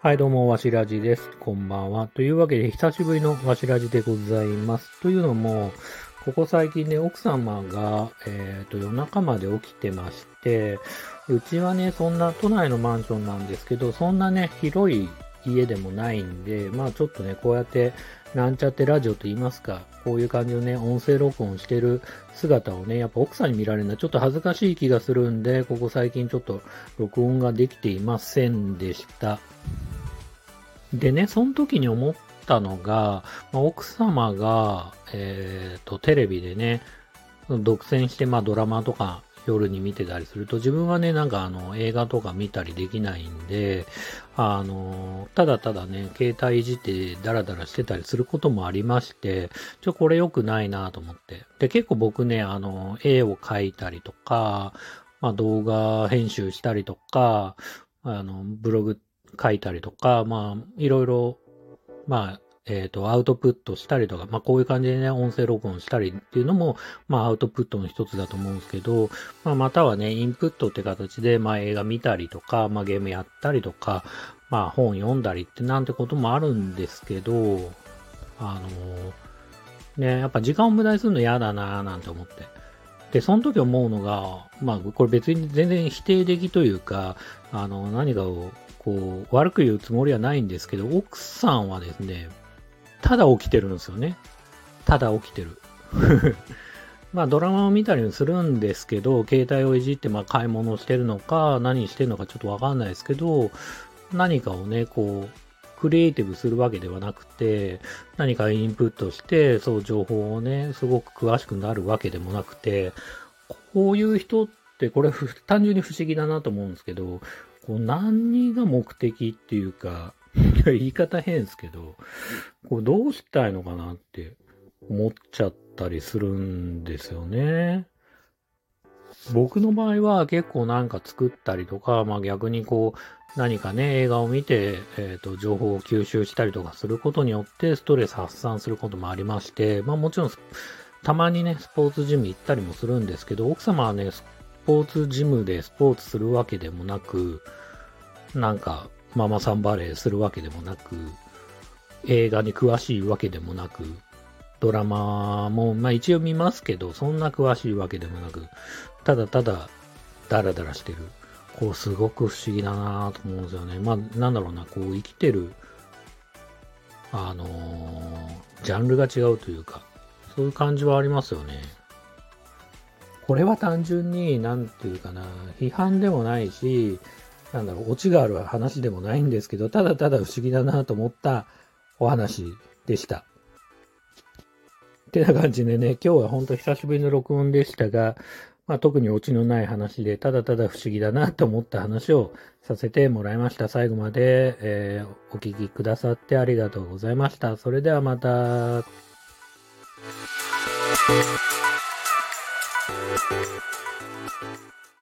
はい、どうも、わしらじです。こんばんは。というわけで、久しぶりのわしらじでございます。というのも、ここ最近ね、奥様が、えっ、ー、と、夜中まで起きてまして、うちはね、そんな都内のマンションなんですけど、そんなね、広い家でもないんで、まあちょっとね、こうやって、なんちゃってラジオと言いますか、こういう感じのね、音声録音してる姿をね、やっぱ奥さんに見られるのはちょっと恥ずかしい気がするんで、ここ最近ちょっと録音ができていませんでした。でね、その時に思ったのが、まあ、奥様が、えっ、ー、と、テレビでね、独占して、まあドラマとか夜に見てたりすると、自分はね、なんかあの、映画とか見たりできないんで、あの、ただただね、携帯いじってダラダラしてたりすることもありまして、ちょ、これ良くないなと思って。で、結構僕ね、あの、絵を描いたりとか、まあ動画編集したりとか、あの、ブログ書いたりとか、まあ、いろいろ、まあ、えっ、ー、と、アウトプットしたりとか、まあ、こういう感じでね、音声録音したりっていうのも、まあ、アウトプットの一つだと思うんですけど、まあ、またはね、インプットって形で、まあ、映画見たりとか、まあ、ゲームやったりとか、まあ、本読んだりってなんてこともあるんですけど、あのね、やっぱ時間を無駄にするの嫌だなぁなんて思って。で、その時思うのが、まあ、これ別に全然否定的というか、あの、何かをこう、悪く言うつもりはないんですけど、奥さんはですね、ただ起きてるんですよね。ただ起きてる。まあドラマを見たりするんですけど、携帯をいじってまあ買い物をしてるのか、何してるのかちょっとわかんないですけど、何かをね、こう、クリエイティブするわけではなくて、何かインプットして、そう情報をね、すごく詳しくなるわけでもなくて、こういう人って、これ単純に不思議だなと思うんですけど、こう何が目的っていうか、言い方変ですけど、こうどうしたいのかなって思っちゃったりするんですよね。僕の場合は結構なんか作ったりとか、まあ逆にこう何かね、映画を見て、え、ー、と、情報を吸収したりとかすることによってストレス発散することもありまして、まあもちろんたまにね、スポーツジム行ったりもするんですけど、奥様はね、スポーツジムでスポーツするわけでもなく、なんか、ママさんバレーするわけでもなく、映画に詳しいわけでもなく、ドラマも、まあ一応見ますけど、そんな詳しいわけでもなく、ただただ、ダラダラしてる。こう、すごく不思議だなと思うんですよね。まあ、なんだろうな、こう、生きてる、あのー、ジャンルが違うというか、そういう感じはありますよね。これは単純に、なんていうかな、批判でもないし、なんだろう、オチがある話でもないんですけど、ただただ不思議だなと思ったお話でした。ってな感じでね、今日は本当久しぶりの録音でしたが、まあ、特にオチのない話で、ただただ不思議だなと思った話をさせてもらいました。最後まで、えー、お聞きくださってありがとうございました。それではまた。